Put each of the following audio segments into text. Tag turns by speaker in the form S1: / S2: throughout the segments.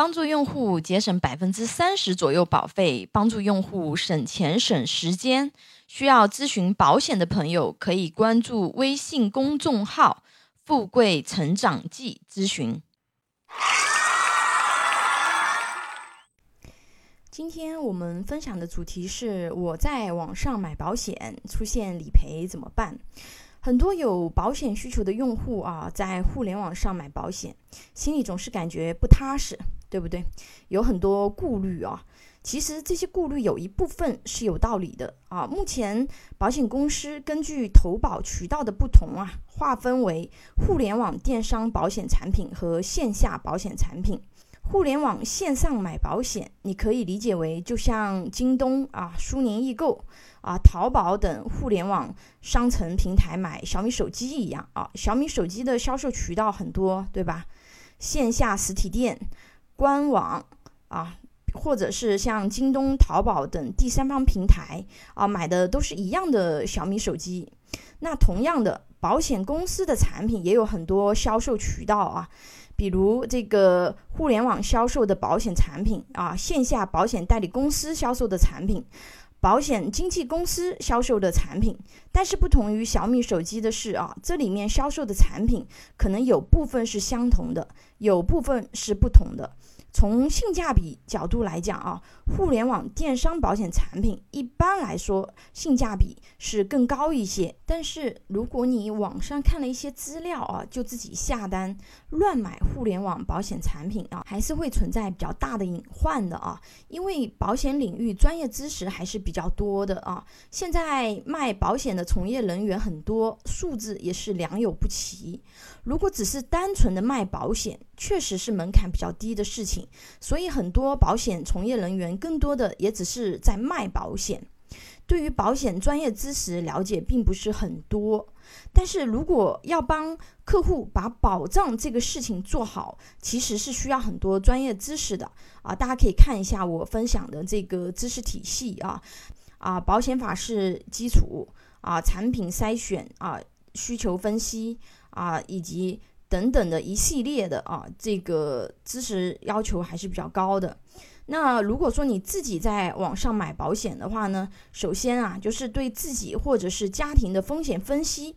S1: 帮助用户节省百分之三十左右保费，帮助用户省钱省时间。需要咨询保险的朋友，可以关注微信公众号“富贵成长记”咨询。今天我们分享的主题是：我在网上买保险，出现理赔怎么办？很多有保险需求的用户啊，在互联网上买保险，心里总是感觉不踏实，对不对？有很多顾虑啊。其实这些顾虑有一部分是有道理的啊。目前保险公司根据投保渠道的不同啊，划分为互联网电商保险产品和线下保险产品。互联网线上买保险，你可以理解为就像京东啊、苏宁易购。啊，淘宝等互联网商城平台买小米手机一样啊，小米手机的销售渠道很多，对吧？线下实体店、官网啊，或者是像京东、淘宝等第三方平台啊，买的都是一样的小米手机。那同样的，保险公司的产品也有很多销售渠道啊，比如这个互联网销售的保险产品啊，线下保险代理公司销售的产品。保险经纪公司销售的产品，但是不同于小米手机的是啊，这里面销售的产品可能有部分是相同的，有部分是不同的。从性价比角度来讲啊，互联网电商保险产品一般来说性价比是更高一些。但是如果你网上看了一些资料啊，就自己下单乱买互联网保险产品啊，还是会存在比较大的隐患的啊。因为保险领域专业知识还是比较多的啊。现在卖保险的从业人员很多，素质也是良莠不齐。如果只是单纯的卖保险，确实是门槛比较低的事情，所以很多保险从业人员更多的也只是在卖保险，对于保险专业知识了解并不是很多。但是如果要帮客户把保障这个事情做好，其实是需要很多专业知识的啊！大家可以看一下我分享的这个知识体系啊啊，保险法是基础啊，产品筛选啊，需求分析。啊，以及等等的一系列的啊，这个知识要求还是比较高的。那如果说你自己在网上买保险的话呢，首先啊，就是对自己或者是家庭的风险分析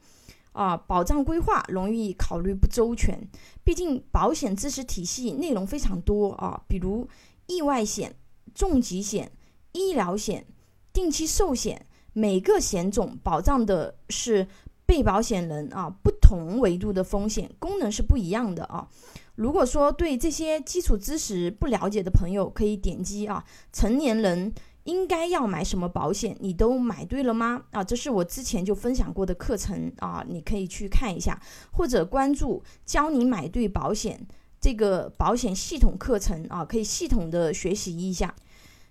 S1: 啊，保障规划容易考虑不周全。毕竟保险知识体系内容非常多啊，比如意外险、重疾险、医疗险、定期寿险，每个险种保障的是。被保险人啊，不同维度的风险功能是不一样的啊。如果说对这些基础知识不了解的朋友，可以点击啊，成年人应该要买什么保险？你都买对了吗？啊，这是我之前就分享过的课程啊，你可以去看一下，或者关注教你买对保险这个保险系统课程啊，可以系统的学习一下。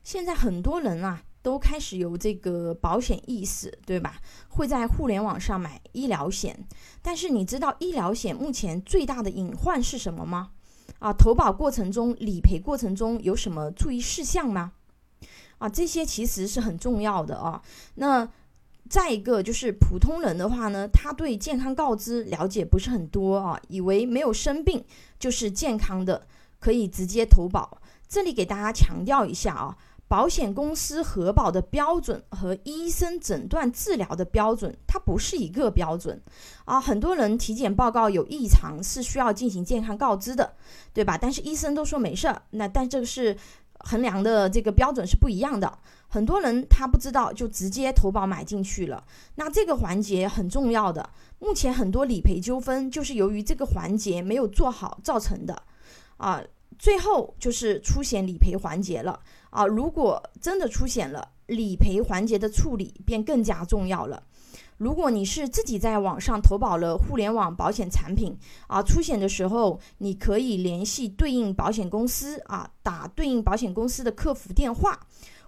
S1: 现在很多人啊。都开始有这个保险意识，对吧？会在互联网上买医疗险，但是你知道医疗险目前最大的隐患是什么吗？啊，投保过程中、理赔过程中有什么注意事项吗？啊，这些其实是很重要的啊。那再一个就是普通人的话呢，他对健康告知了解不是很多啊，以为没有生病就是健康的，可以直接投保。这里给大家强调一下啊。保险公司核保的标准和医生诊断治疗的标准，它不是一个标准啊。很多人体检报告有异常是需要进行健康告知的，对吧？但是医生都说没事儿，那但这个是衡量的这个标准是不一样的。很多人他不知道就直接投保买进去了，那这个环节很重要的。目前很多理赔纠纷就是由于这个环节没有做好造成的啊。最后就是出险理赔环节了啊！如果真的出险了，理赔环节的处理便更加重要了。如果你是自己在网上投保了互联网保险产品啊，出险的时候，你可以联系对应保险公司啊，打对应保险公司的客服电话，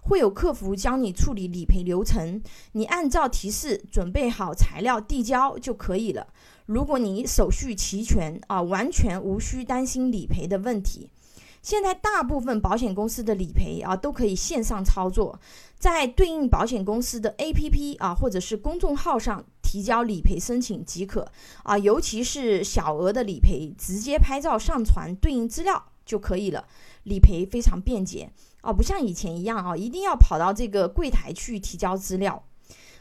S1: 会有客服教你处理理赔流程，你按照提示准备好材料递交就可以了。如果你手续齐全啊，完全无需担心理赔的问题。现在大部分保险公司的理赔啊都可以线上操作，在对应保险公司的 APP 啊或者是公众号上提交理赔申请即可。啊，尤其是小额的理赔，直接拍照上传对应资料就可以了，理赔非常便捷。啊，不像以前一样啊，一定要跑到这个柜台去提交资料。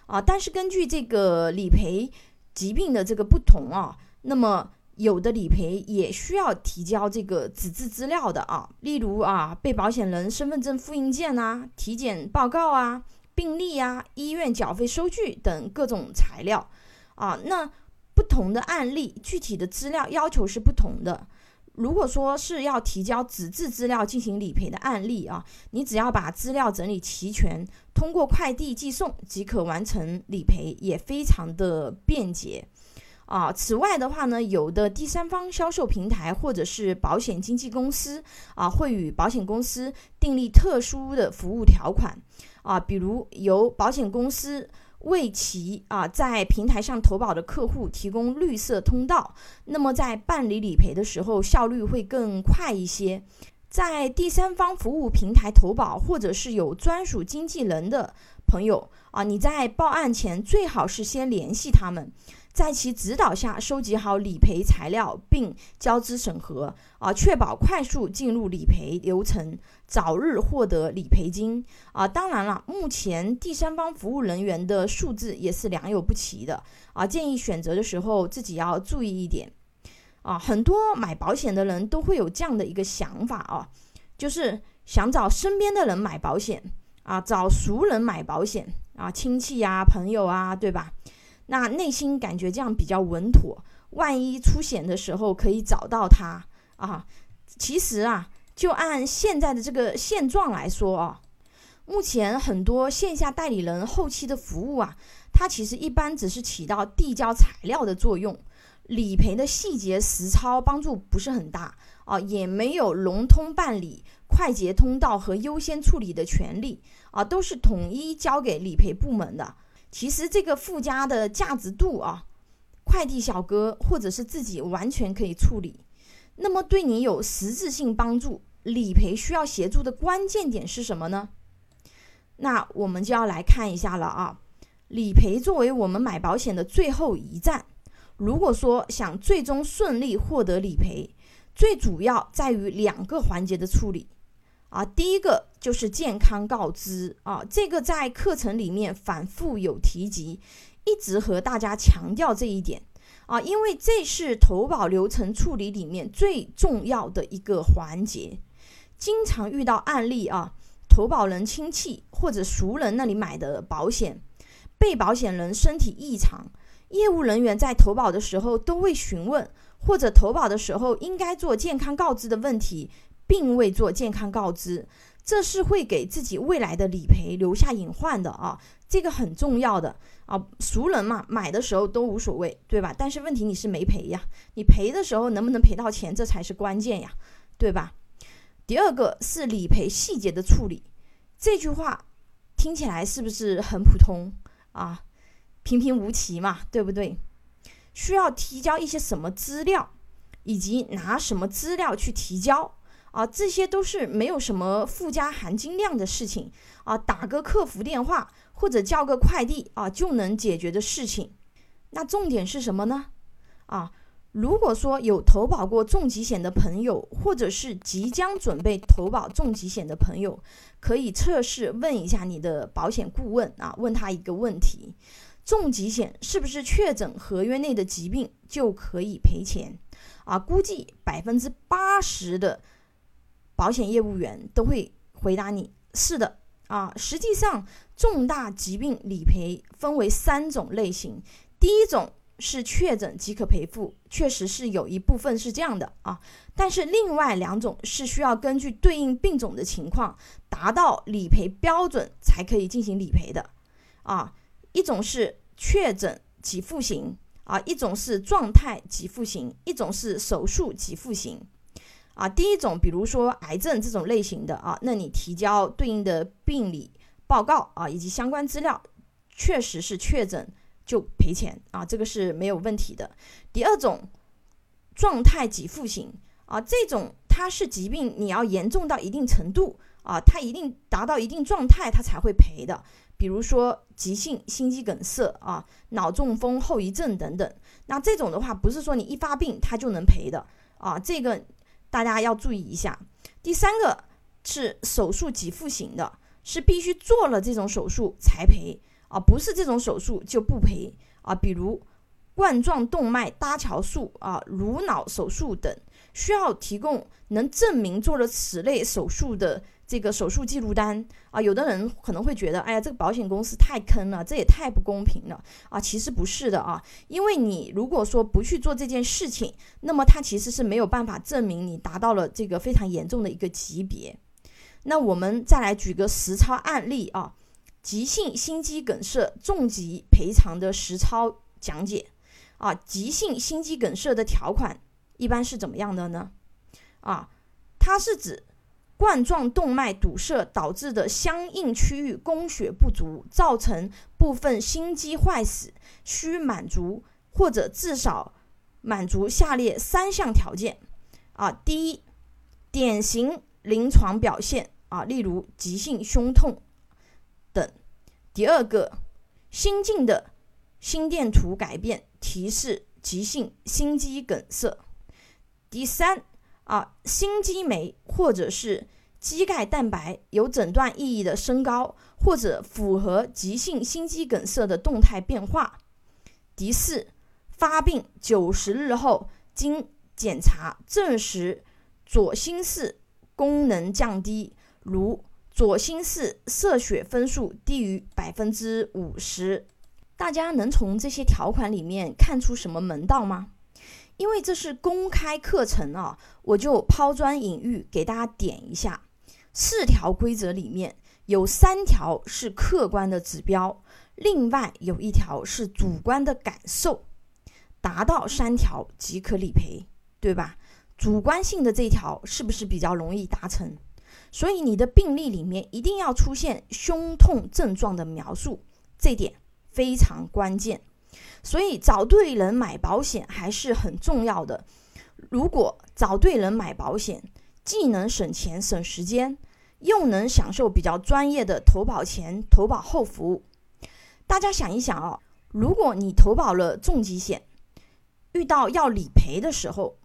S1: 啊。但是根据这个理赔疾病的这个不同啊，那么有的理赔也需要提交这个纸质资料的啊，例如啊，被保险人身份证复印件啊、体检报告啊、病历啊、医院缴费收据等各种材料啊。那不同的案例，具体的资料要求是不同的。如果说是要提交纸质资料进行理赔的案例啊，你只要把资料整理齐全，通过快递寄送即可完成理赔，也非常的便捷啊。此外的话呢，有的第三方销售平台或者是保险经纪公司啊，会与保险公司订立特殊的服务条款啊，比如由保险公司。为其啊在平台上投保的客户提供绿色通道，那么在办理理赔的时候效率会更快一些。在第三方服务平台投保，或者是有专属经纪人的朋友啊，你在报案前最好是先联系他们。在其指导下收集好理赔材料，并交织审核啊，确保快速进入理赔流程，早日获得理赔金啊。当然了，目前第三方服务人员的素质也是良莠不齐的啊，建议选择的时候自己要注意一点啊。很多买保险的人都会有这样的一个想法啊，就是想找身边的人买保险啊，找熟人买保险啊，亲戚呀、朋友啊，对吧？那内心感觉这样比较稳妥，万一出险的时候可以找到他啊。其实啊，就按现在的这个现状来说啊，目前很多线下代理人后期的服务啊，它其实一般只是起到递交材料的作用，理赔的细节实操帮助不是很大啊，也没有融通办理、快捷通道和优先处理的权利啊，都是统一交给理赔部门的。其实这个附加的价值度啊，快递小哥或者是自己完全可以处理。那么对你有实质性帮助，理赔需要协助的关键点是什么呢？那我们就要来看一下了啊。理赔作为我们买保险的最后一站，如果说想最终顺利获得理赔，最主要在于两个环节的处理。啊，第一个就是健康告知啊，这个在课程里面反复有提及，一直和大家强调这一点啊，因为这是投保流程处理里面最重要的一个环节。经常遇到案例啊，投保人亲戚或者熟人那里买的保险，被保险人身体异常，业务人员在投保的时候都未询问，或者投保的时候应该做健康告知的问题。并未做健康告知，这是会给自己未来的理赔留下隐患的啊！这个很重要的啊，熟人嘛，买的时候都无所谓，对吧？但是问题你是没赔呀，你赔的时候能不能赔到钱，这才是关键呀，对吧？第二个是理赔细节的处理，这句话听起来是不是很普通啊？平平无奇嘛，对不对？需要提交一些什么资料，以及拿什么资料去提交？啊，这些都是没有什么附加含金量的事情啊，打个客服电话或者叫个快递啊就能解决的事情。那重点是什么呢？啊，如果说有投保过重疾险的朋友，或者是即将准备投保重疾险的朋友，可以测试问一下你的保险顾问啊，问他一个问题：重疾险是不是确诊合约内的疾病就可以赔钱？啊，估计百分之八十的。保险业务员都会回答你是的啊。实际上，重大疾病理赔分为三种类型。第一种是确诊即可赔付，确实是有一部分是这样的啊。但是另外两种是需要根据对应病种的情况达到理赔标准才可以进行理赔的啊。一种是确诊给付型啊，一种是状态给付型，一种是手术给付型。啊，第一种，比如说癌症这种类型的啊，那你提交对应的病理报告啊，以及相关资料，确实是确诊就赔钱啊，这个是没有问题的。第二种，状态给付型啊，这种它是疾病你要严重到一定程度啊，它一定达到一定状态，它才会赔的。比如说急性心肌梗塞啊、脑中风后遗症等等，那这种的话，不是说你一发病它就能赔的啊，这个。大家要注意一下。第三个是手术给付型的，是必须做了这种手术才赔啊，不是这种手术就不赔啊。比如冠状动脉搭桥术啊、颅脑手术等，需要提供能证明做了此类手术的。这个手术记录单啊，有的人可能会觉得，哎呀，这个保险公司太坑了，这也太不公平了啊！其实不是的啊，因为你如果说不去做这件事情，那么它其实是没有办法证明你达到了这个非常严重的一个级别。那我们再来举个实操案例啊，急性心肌梗塞重疾赔偿的实操讲解啊，急性心肌梗塞的条款一般是怎么样的呢？啊，它是指。冠状动脉堵塞导致的相应区域供血不足，造成部分心肌坏死，需满足或者至少满足下列三项条件：啊，第一，典型临床表现啊，例如急性胸痛等；第二个，心境的心电图改变提示急性心肌梗塞；第三。啊，心肌酶或者是肌钙蛋白有诊断意义的升高，或者符合急性心肌梗塞的动态变化。第四，发病九十日后经检查证实左心室功能降低，如左心室射血分数低于百分之五十。大家能从这些条款里面看出什么门道吗？因为这是公开课程啊，我就抛砖引玉，给大家点一下。四条规则里面有三条是客观的指标，另外有一条是主观的感受，达到三条即可理赔，对吧？主观性的这条是不是比较容易达成？所以你的病例里面一定要出现胸痛症状的描述，这点非常关键。所以找对人买保险还是很重要的。如果找对人买保险，既能省钱省时间，又能享受比较专业的投保前、投保后服务。大家想一想啊，如果你投保了重疾险，遇到要理赔的时候，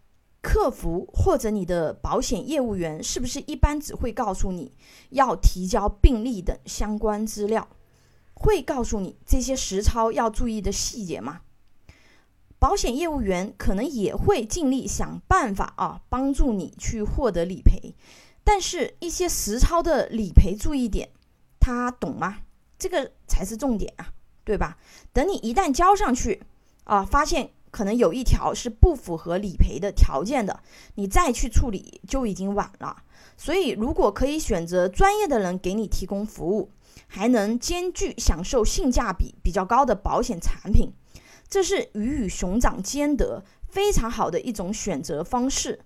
S1: 客服或者你的保险业务员是不是一般只会告诉你要提交病历等相关资料？会告诉你这些实操要注意的细节吗？保险业务员可能也会尽力想办法啊，帮助你去获得理赔。但是，一些实操的理赔注意点，他懂吗？这个才是重点啊，对吧？等你一旦交上去啊，发现可能有一条是不符合理赔的条件的，你再去处理就已经晚了。所以，如果可以选择专业的人给你提供服务。还能兼具享受性价比比较高的保险产品，这是鱼与熊掌兼得，非常好的一种选择方式。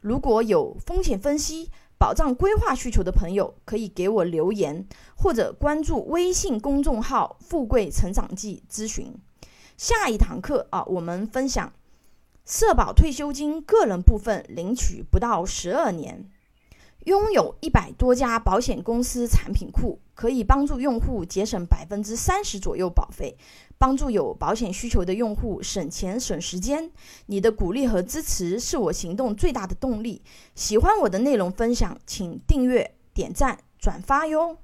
S1: 如果有风险分析、保障规划需求的朋友，可以给我留言或者关注微信公众号“富贵成长记”咨询。下一堂课啊，我们分享社保退休金个人部分领取不到十二年。拥有一百多家保险公司产品库，可以帮助用户节省百分之三十左右保费，帮助有保险需求的用户省钱省时间。你的鼓励和支持是我行动最大的动力。喜欢我的内容分享，请订阅、点赞、转发哟。